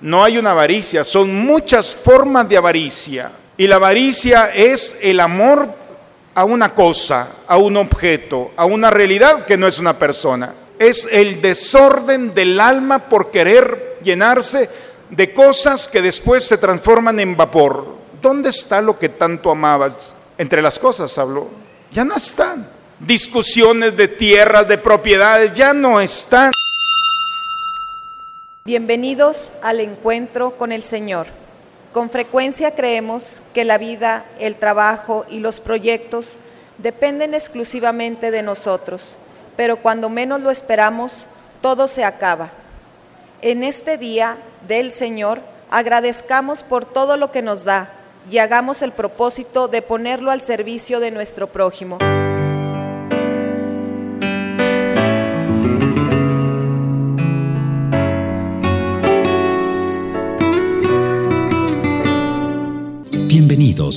No hay una avaricia, son muchas formas de avaricia. Y la avaricia es el amor a una cosa, a un objeto, a una realidad que no es una persona. Es el desorden del alma por querer llenarse de cosas que después se transforman en vapor. ¿Dónde está lo que tanto amabas? Entre las cosas habló. Ya no están. Discusiones de tierras, de propiedades, ya no están. Bienvenidos al encuentro con el Señor. Con frecuencia creemos que la vida, el trabajo y los proyectos dependen exclusivamente de nosotros, pero cuando menos lo esperamos, todo se acaba. En este día del Señor, agradezcamos por todo lo que nos da y hagamos el propósito de ponerlo al servicio de nuestro prójimo.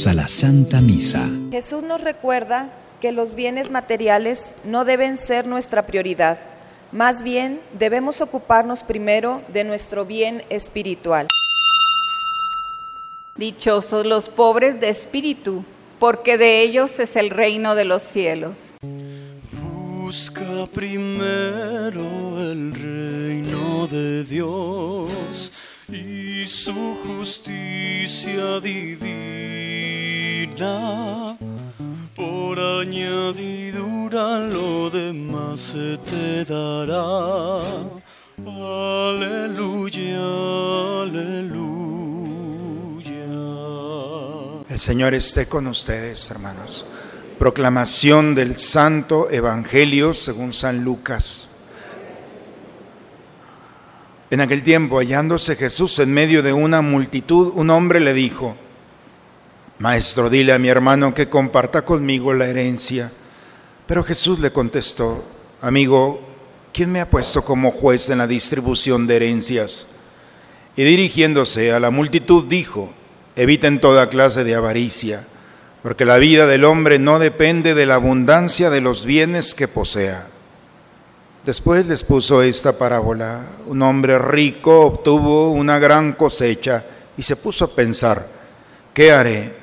A la Santa Misa. Jesús nos recuerda que los bienes materiales no deben ser nuestra prioridad. Más bien, debemos ocuparnos primero de nuestro bien espiritual. Dichosos los pobres de espíritu, porque de ellos es el reino de los cielos. Busca primero el reino de Dios y su justicia divina. Por añadidura lo demás se te dará. Aleluya, aleluya. El Señor esté con ustedes, hermanos. Proclamación del Santo Evangelio según San Lucas. En aquel tiempo, hallándose Jesús en medio de una multitud, un hombre le dijo, Maestro, dile a mi hermano que comparta conmigo la herencia. Pero Jesús le contestó, Amigo, ¿quién me ha puesto como juez en la distribución de herencias? Y dirigiéndose a la multitud dijo, Eviten toda clase de avaricia, porque la vida del hombre no depende de la abundancia de los bienes que posea. Después les puso esta parábola. Un hombre rico obtuvo una gran cosecha y se puso a pensar, ¿qué haré?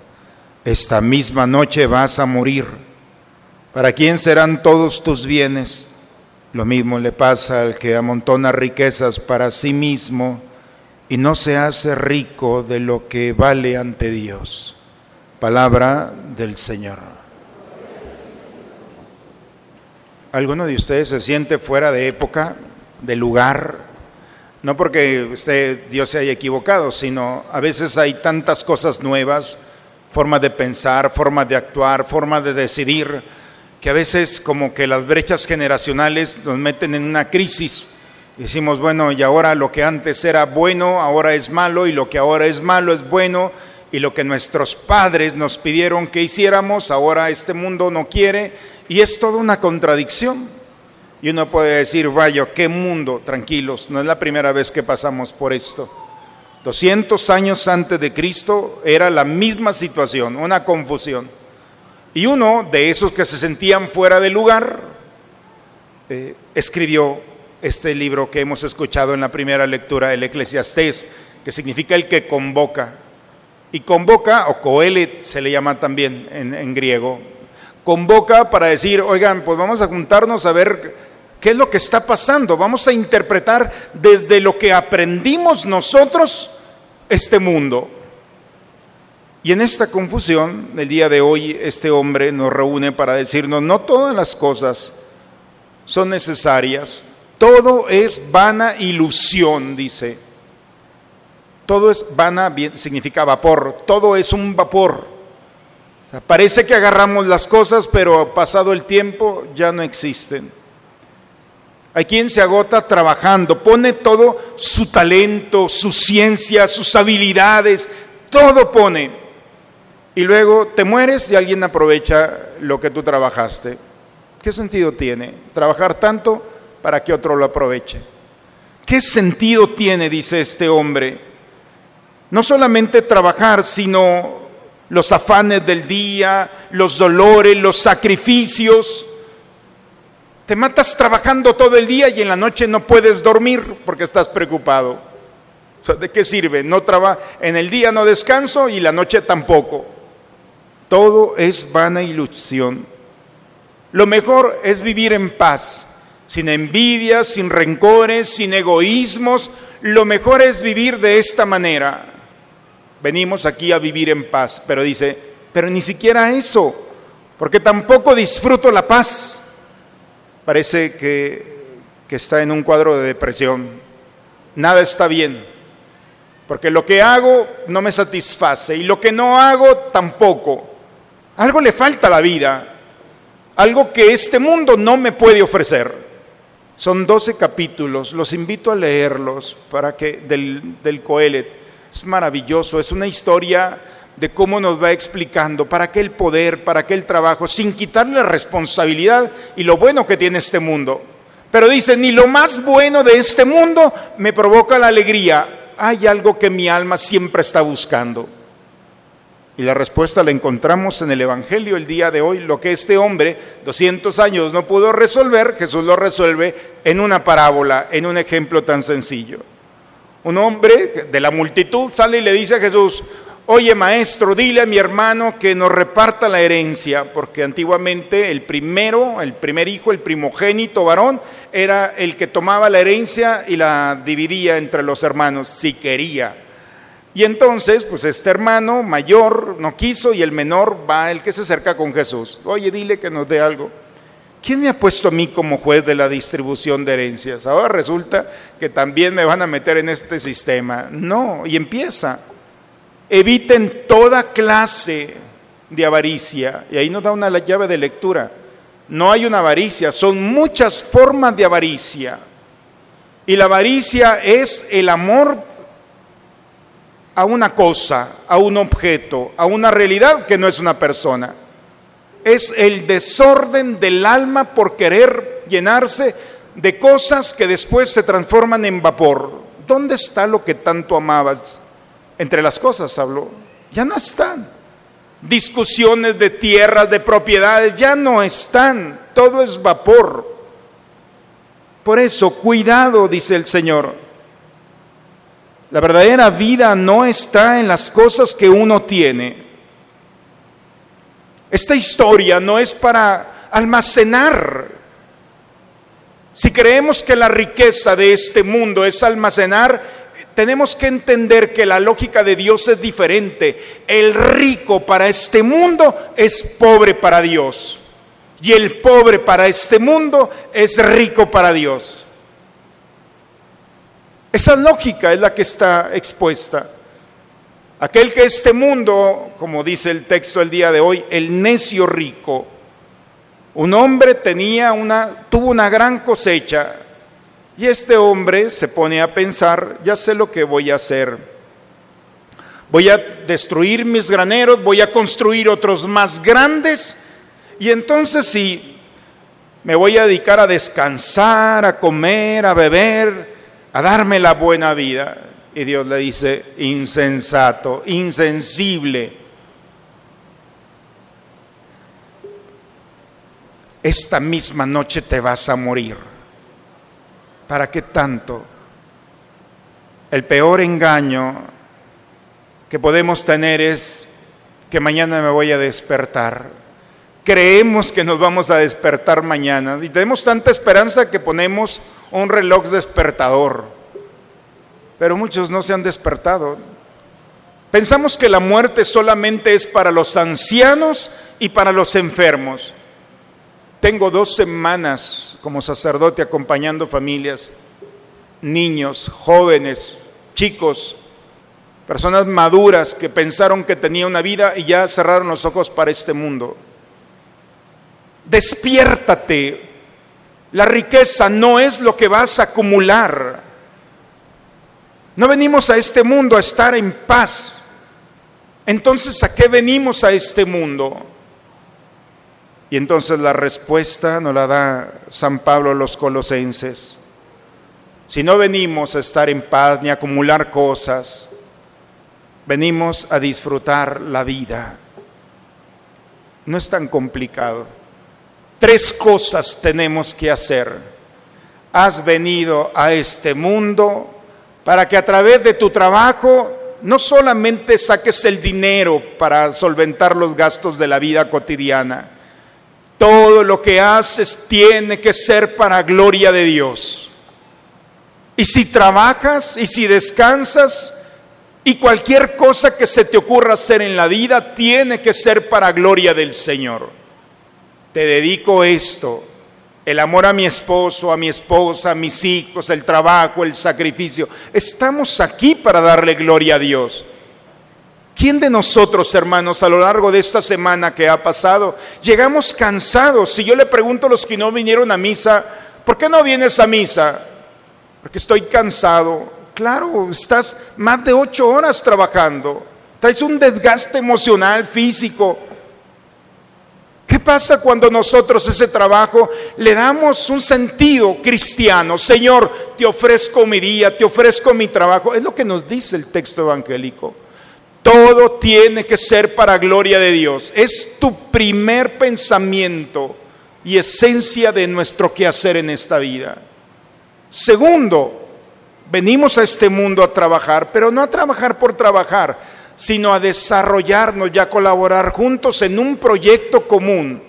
esta misma noche vas a morir. ¿Para quién serán todos tus bienes? Lo mismo le pasa al que amontona riquezas para sí mismo y no se hace rico de lo que vale ante Dios. Palabra del Señor. ¿Alguno de ustedes se siente fuera de época, de lugar? No porque usted, Dios se haya equivocado, sino a veces hay tantas cosas nuevas, formas de pensar, formas de actuar, formas de decidir, que a veces como que las brechas generacionales nos meten en una crisis. Decimos, bueno, y ahora lo que antes era bueno, ahora es malo, y lo que ahora es malo es bueno, y lo que nuestros padres nos pidieron que hiciéramos, ahora este mundo no quiere, y es toda una contradicción. Y uno puede decir, vaya, qué mundo, tranquilos, no es la primera vez que pasamos por esto. 200 años antes de Cristo era la misma situación, una confusión. Y uno de esos que se sentían fuera de lugar eh, escribió este libro que hemos escuchado en la primera lectura, el Eclesiastés, que significa el que convoca. Y convoca, o coelet se le llama también en griego, convoca para decir, oigan, pues vamos a juntarnos a ver qué es lo que está pasando, vamos a interpretar desde lo que aprendimos nosotros este mundo. Y en esta confusión, el día de hoy, este hombre nos reúne para decirnos, no todas las cosas son necesarias, todo es vana ilusión, dice. Todo es vana, significa vapor, todo es un vapor parece que agarramos las cosas, pero pasado el tiempo ya no existen. Hay quien se agota trabajando, pone todo su talento, su ciencia, sus habilidades, todo pone. Y luego te mueres y alguien aprovecha lo que tú trabajaste. ¿Qué sentido tiene trabajar tanto para que otro lo aproveche? ¿Qué sentido tiene, dice este hombre? No solamente trabajar, sino los afanes del día, los dolores, los sacrificios. Te matas trabajando todo el día y en la noche no puedes dormir porque estás preocupado. ¿De qué sirve? No traba en el día no descanso y la noche tampoco. Todo es vana ilusión. Lo mejor es vivir en paz, sin envidias, sin rencores, sin egoísmos. Lo mejor es vivir de esta manera. Venimos aquí a vivir en paz, pero dice, pero ni siquiera eso, porque tampoco disfruto la paz. Parece que, que está en un cuadro de depresión. Nada está bien, porque lo que hago no me satisface y lo que no hago tampoco. Algo le falta a la vida, algo que este mundo no me puede ofrecer. Son 12 capítulos, los invito a leerlos para que del, del Coelet. Es maravilloso, es una historia de cómo nos va explicando para qué el poder, para qué el trabajo, sin quitarle responsabilidad y lo bueno que tiene este mundo. Pero dice, ni lo más bueno de este mundo me provoca la alegría. Hay algo que mi alma siempre está buscando. Y la respuesta la encontramos en el Evangelio el día de hoy. Lo que este hombre, 200 años, no pudo resolver, Jesús lo resuelve en una parábola, en un ejemplo tan sencillo. Un hombre de la multitud sale y le dice a Jesús, oye maestro, dile a mi hermano que nos reparta la herencia, porque antiguamente el primero, el primer hijo, el primogénito varón, era el que tomaba la herencia y la dividía entre los hermanos, si quería. Y entonces, pues este hermano mayor no quiso y el menor va el que se acerca con Jesús. Oye, dile que nos dé algo. ¿Quién me ha puesto a mí como juez de la distribución de herencias? Ahora resulta que también me van a meter en este sistema. No, y empieza. Eviten toda clase de avaricia. Y ahí nos da una llave de lectura. No hay una avaricia, son muchas formas de avaricia. Y la avaricia es el amor a una cosa, a un objeto, a una realidad que no es una persona. Es el desorden del alma por querer llenarse de cosas que después se transforman en vapor. ¿Dónde está lo que tanto amabas? Entre las cosas habló. Ya no están. Discusiones de tierras, de propiedades, ya no están. Todo es vapor. Por eso, cuidado, dice el Señor la verdadera vida no está en las cosas que uno tiene. Esta historia no es para almacenar. Si creemos que la riqueza de este mundo es almacenar, tenemos que entender que la lógica de Dios es diferente. El rico para este mundo es pobre para Dios. Y el pobre para este mundo es rico para Dios. Esa lógica es la que está expuesta. Aquel que este mundo, como dice el texto el día de hoy, el necio rico, un hombre tenía una, tuvo una gran cosecha y este hombre se pone a pensar, ya sé lo que voy a hacer. Voy a destruir mis graneros, voy a construir otros más grandes y entonces sí, me voy a dedicar a descansar, a comer, a beber, a darme la buena vida. Y Dios le dice, insensato, insensible. Esta misma noche te vas a morir. ¿Para qué tanto? El peor engaño que podemos tener es que mañana me voy a despertar. Creemos que nos vamos a despertar mañana y tenemos tanta esperanza que ponemos un reloj despertador, pero muchos no se han despertado. Pensamos que la muerte solamente es para los ancianos y para los enfermos. Tengo dos semanas como sacerdote acompañando familias, niños, jóvenes, chicos, personas maduras que pensaron que tenía una vida y ya cerraron los ojos para este mundo. Despiértate, la riqueza no es lo que vas a acumular. No venimos a este mundo a estar en paz. Entonces, ¿a qué venimos a este mundo? Y entonces la respuesta nos la da San Pablo a los colosenses. Si no venimos a estar en paz ni a acumular cosas, venimos a disfrutar la vida. No es tan complicado. Tres cosas tenemos que hacer. Has venido a este mundo para que a través de tu trabajo no solamente saques el dinero para solventar los gastos de la vida cotidiana, todo lo que haces tiene que ser para gloria de Dios. Y si trabajas y si descansas, y cualquier cosa que se te ocurra hacer en la vida tiene que ser para gloria del Señor. Te dedico esto, el amor a mi esposo, a mi esposa, a mis hijos, el trabajo, el sacrificio. Estamos aquí para darle gloria a Dios. ¿Quién de nosotros, hermanos, a lo largo de esta semana que ha pasado, llegamos cansados? Si yo le pregunto a los que no vinieron a misa, ¿por qué no vienes a misa? Porque estoy cansado, Claro, estás más de ocho horas trabajando. Traes un desgaste emocional, físico. ¿Qué pasa cuando nosotros ese trabajo le damos un sentido cristiano? Señor, te ofrezco mi día, te ofrezco mi trabajo. Es lo que nos dice el texto evangélico. Todo tiene que ser para gloria de Dios. Es tu primer pensamiento y esencia de nuestro quehacer en esta vida. Segundo, Venimos a este mundo a trabajar, pero no a trabajar por trabajar, sino a desarrollarnos y a colaborar juntos en un proyecto común.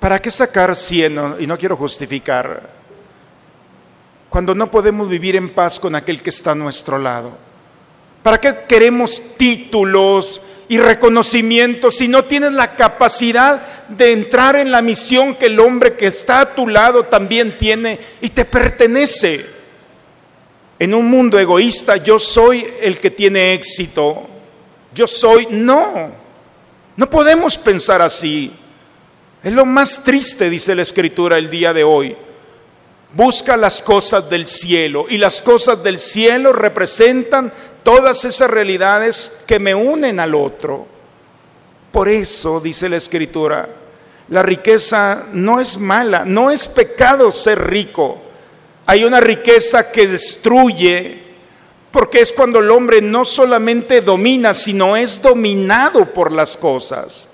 ¿Para qué sacar cien? Y no quiero justificar. Cuando no podemos vivir en paz con aquel que está a nuestro lado. ¿Para qué queremos títulos y reconocimientos si no tienes la capacidad de entrar en la misión que el hombre que está a tu lado también tiene y te pertenece? En un mundo egoísta yo soy el que tiene éxito. Yo soy, no. No podemos pensar así. Es lo más triste, dice la escritura el día de hoy. Busca las cosas del cielo y las cosas del cielo representan todas esas realidades que me unen al otro. Por eso, dice la escritura, la riqueza no es mala, no es pecado ser rico. Hay una riqueza que destruye, porque es cuando el hombre no solamente domina, sino es dominado por las cosas.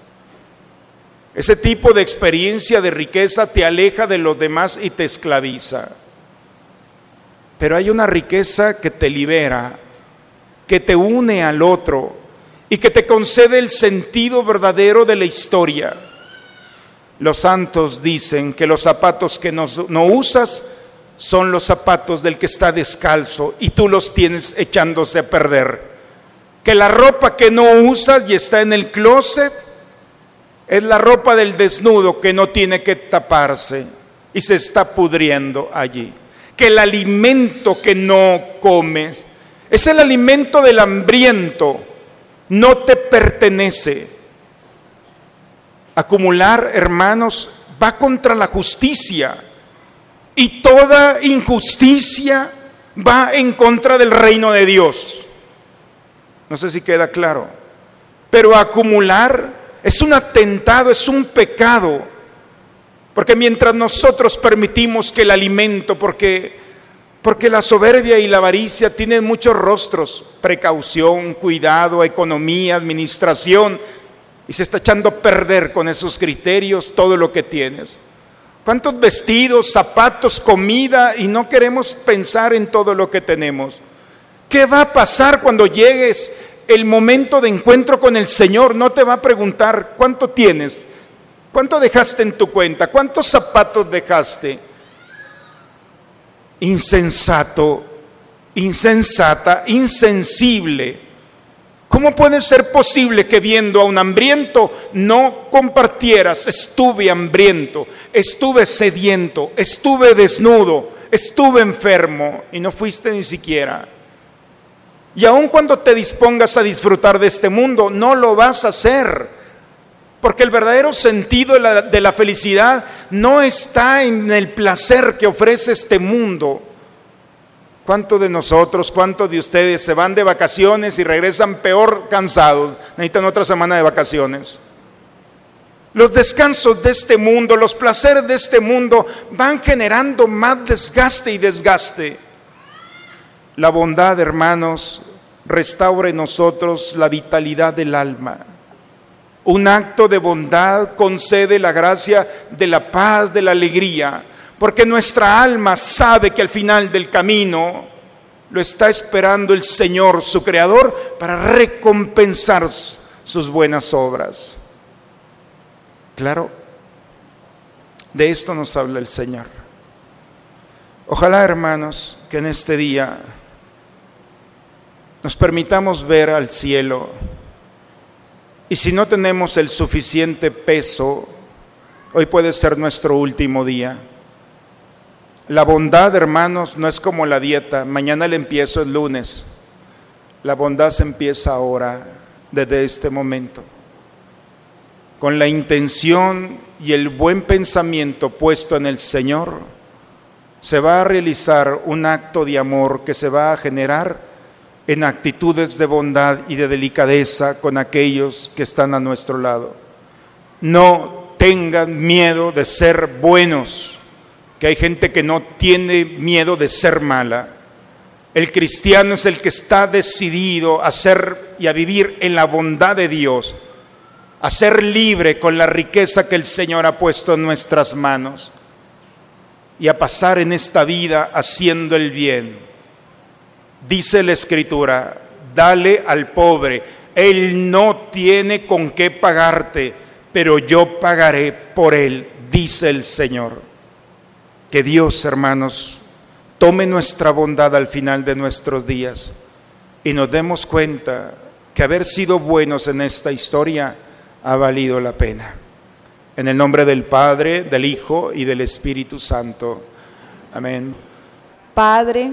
Ese tipo de experiencia de riqueza te aleja de los demás y te esclaviza. Pero hay una riqueza que te libera, que te une al otro y que te concede el sentido verdadero de la historia. Los santos dicen que los zapatos que no, usas son los zapatos del que está descalzo y tú los tienes echándose a perder. Que la ropa que no usas y está en el closet es la ropa del desnudo que no tiene que taparse y se está pudriendo allí. Que el alimento que no comes es el alimento del hambriento, no te pertenece. Acumular, hermanos, va contra la justicia y toda injusticia va en contra del reino de Dios. No sé si queda claro. Pero acumular es un atentado, es un pecado. Porque mientras nosotros permitimos que el alimento, porque, porque la soberbia y la avaricia tienen muchos rostros, precaución, cuidado, economía, administración, y se está echando a perder con esos criterios todo lo que tienes. ¿Cuántos vestidos, zapatos, comida y no queremos pensar en todo lo que tenemos? ¿Qué va a pasar cuando llegues el momento de encuentro con el Señor? No te va a preguntar cuánto tienes, cuánto dejaste en tu cuenta, cuántos zapatos dejaste. Insensato, insensata, insensible ¿Cómo puede ser posible que viendo a un hambriento no compartieras? Estuve hambriento, estuve sediento, estuve desnudo, estuve enfermo y no fuiste ni siquiera. Y aun cuando te dispongas a disfrutar de este mundo, no lo vas a hacer. Porque el verdadero sentido de la, felicidad no está en el placer que ofrece este mundo ¿Cuántos de nosotros, cuántos de ustedes se van de vacaciones y regresan peor cansados? Necesitan otra semana de vacaciones. Los descansos de este mundo, los placeres de este mundo van generando más desgaste y desgaste. La bondad, hermanos, restaura en nosotros la vitalidad del alma. Un acto de bondad concede la gracia de la paz, de la alegría, porque nuestra alma sabe que al final del camino lo está esperando el Señor, su Creador, para recompensar sus buenas obras. Claro, de esto nos habla el Señor. Ojalá, hermanos, que en este día nos permitamos ver al cielo y si no tenemos el suficiente peso, hoy puede ser nuestro último día. La bondad, hermanos, no es como la dieta. Mañana el empiezo el lunes. La bondad se empieza ahora, desde este momento. Con la intención y el buen pensamiento puesto en el Señor, se va a realizar un acto de amor que se va a generar en actitudes de bondad y de delicadeza con aquellos que están a nuestro lado. No tengan miedo de ser buenos que hay gente que no tiene miedo de ser mala. El cristiano es el que está decidido a ser y a vivir en la bondad de Dios, a ser libre con la riqueza que el Señor ha puesto en nuestras manos y a pasar en esta vida haciendo el bien. Dice la Escritura, dale al pobre, él no tiene con qué pagarte, pero yo pagaré por él, dice el Señor. Que Dios, hermanos, tome nuestra bondad al final de nuestros días y nos demos cuenta que haber sido buenos en esta historia ha valido la pena. En el nombre del Padre, del Hijo y del Espíritu Santo. Amén. Padre,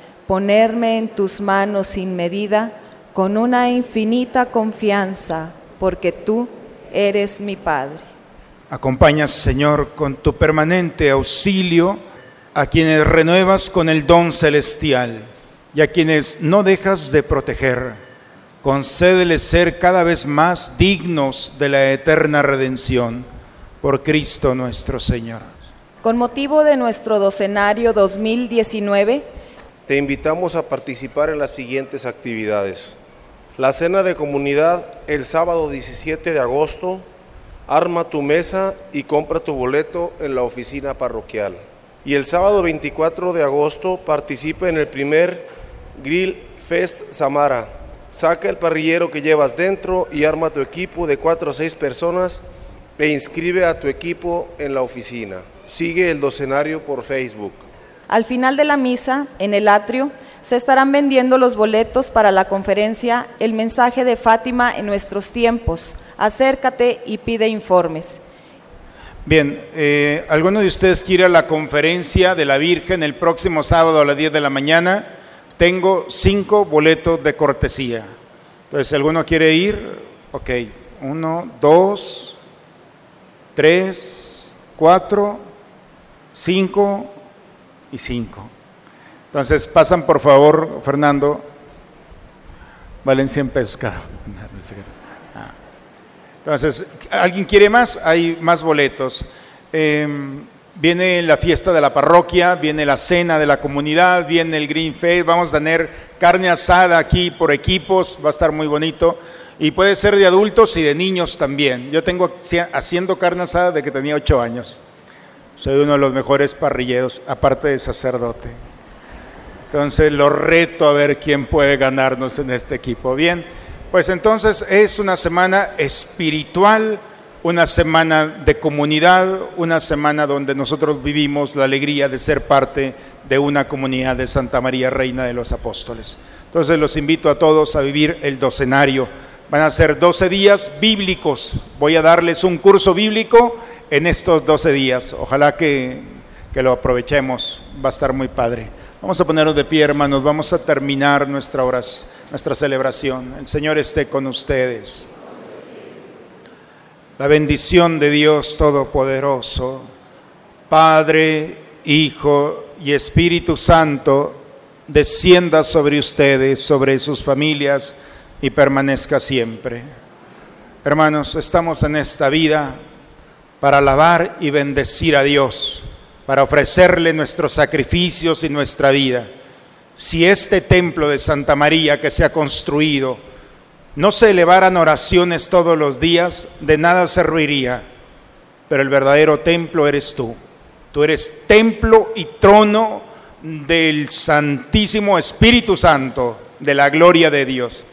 ponerme en tus manos sin medida, con una infinita confianza, porque tú eres mi Padre. Acompañas, Señor, con tu permanente auxilio a quienes renuevas con el don celestial y a quienes no dejas de proteger. Concédeles ser cada vez más dignos de la eterna redención por Cristo nuestro Señor. Con motivo de nuestro docenario 2019, te invitamos a participar en las siguientes actividades. La cena de comunidad el sábado 17 de agosto, arma tu mesa y compra tu boleto en la oficina parroquial. Y el sábado 24 de agosto participe en el primer Grill Fest Samara. Saca el parrillero que llevas dentro y arma tu equipo de 4 o 6 personas e inscribe a tu equipo en la oficina. Sigue el docenario por Facebook. Al final de la misa, en el atrio, se estarán vendiendo los boletos para la conferencia El mensaje de Fátima en nuestros tiempos. Acércate y pide informes. Bien, eh, ¿alguno de ustedes quiere a la conferencia de la Virgen el próximo sábado a las 10 de la mañana? Tengo cinco boletos de cortesía. Entonces, alguno quiere ir, ok, uno, dos, tres, cuatro, cinco y cinco. Entonces, pasan por favor, Fernando, valen 100 pesos cada. Entonces, ¿alguien quiere más? Hay más boletos. Em, viene la fiesta de la parroquia, viene la cena de la comunidad, viene el Green Fest, vamos a tener carne asada aquí por equipos, va a estar muy bonito. Y puede ser de adultos y de niños también. Yo tengo haciendo carne asada de que tenía ocho años. Soy uno de los mejores parrilleros, aparte de sacerdote. Entonces lo reto a ver quién puede ganarnos en este equipo. Bien. Pues entonces es una semana espiritual, una semana de comunidad, una semana donde nosotros vivimos la alegría de ser parte de una comunidad de Santa María, Reina de los Apóstoles. Entonces los invito a todos a vivir el docenario. Van a ser 12 días bíblicos. Voy a darles un curso bíblico en estos 12 días. Ojalá que, que lo aprovechemos. Va a estar muy padre. Vamos a ponernos de pie, hermanos. Vamos a terminar nuestra, horas, nuestra celebración. El Señor esté con ustedes. La bendición de Dios Todopoderoso, Padre, Hijo y Espíritu Santo, descienda sobre ustedes, sobre sus familias y permanezca siempre. Hermanos, estamos en esta vida para alabar y bendecir a Dios, para ofrecerle nuestros sacrificios y nuestra vida. Si este templo de Santa María que se ha construido no se elevaran oraciones todos los días, de nada se ruiría, pero el verdadero templo eres tú. Tú eres templo y trono del Santísimo Espíritu Santo, de la gloria de Dios.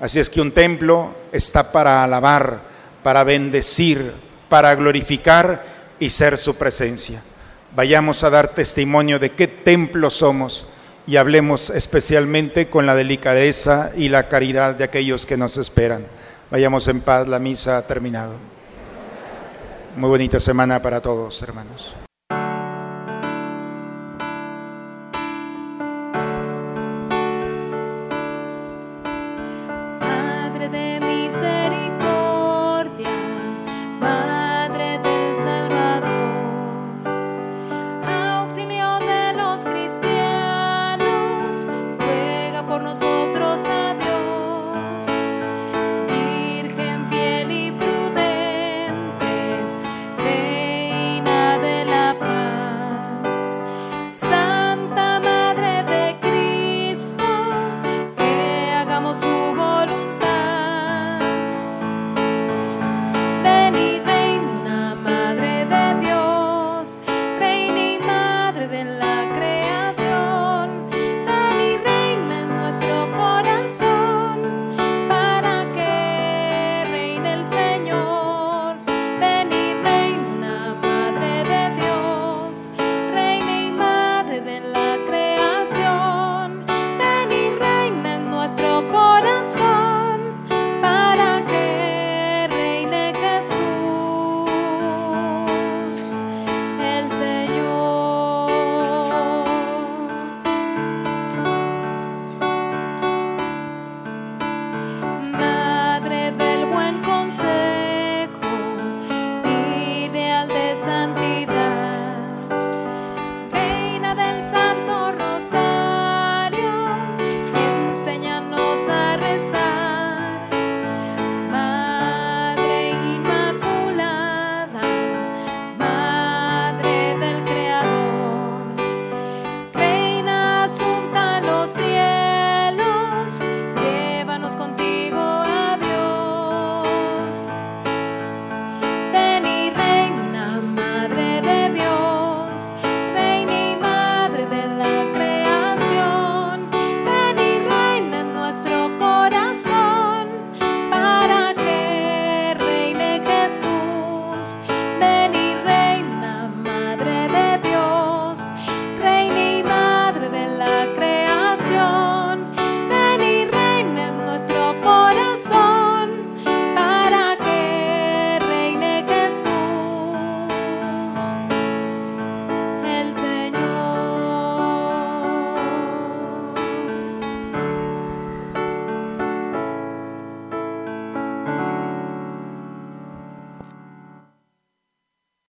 Así es que un templo está para alabar, para bendecir, para glorificar y ser su presencia. Vayamos a dar testimonio de qué templo somos y hablemos especialmente con la delicadeza y la caridad de aquellos que nos esperan. Vayamos en paz, la misa ha terminado. Muy bonita semana para todos, hermanos.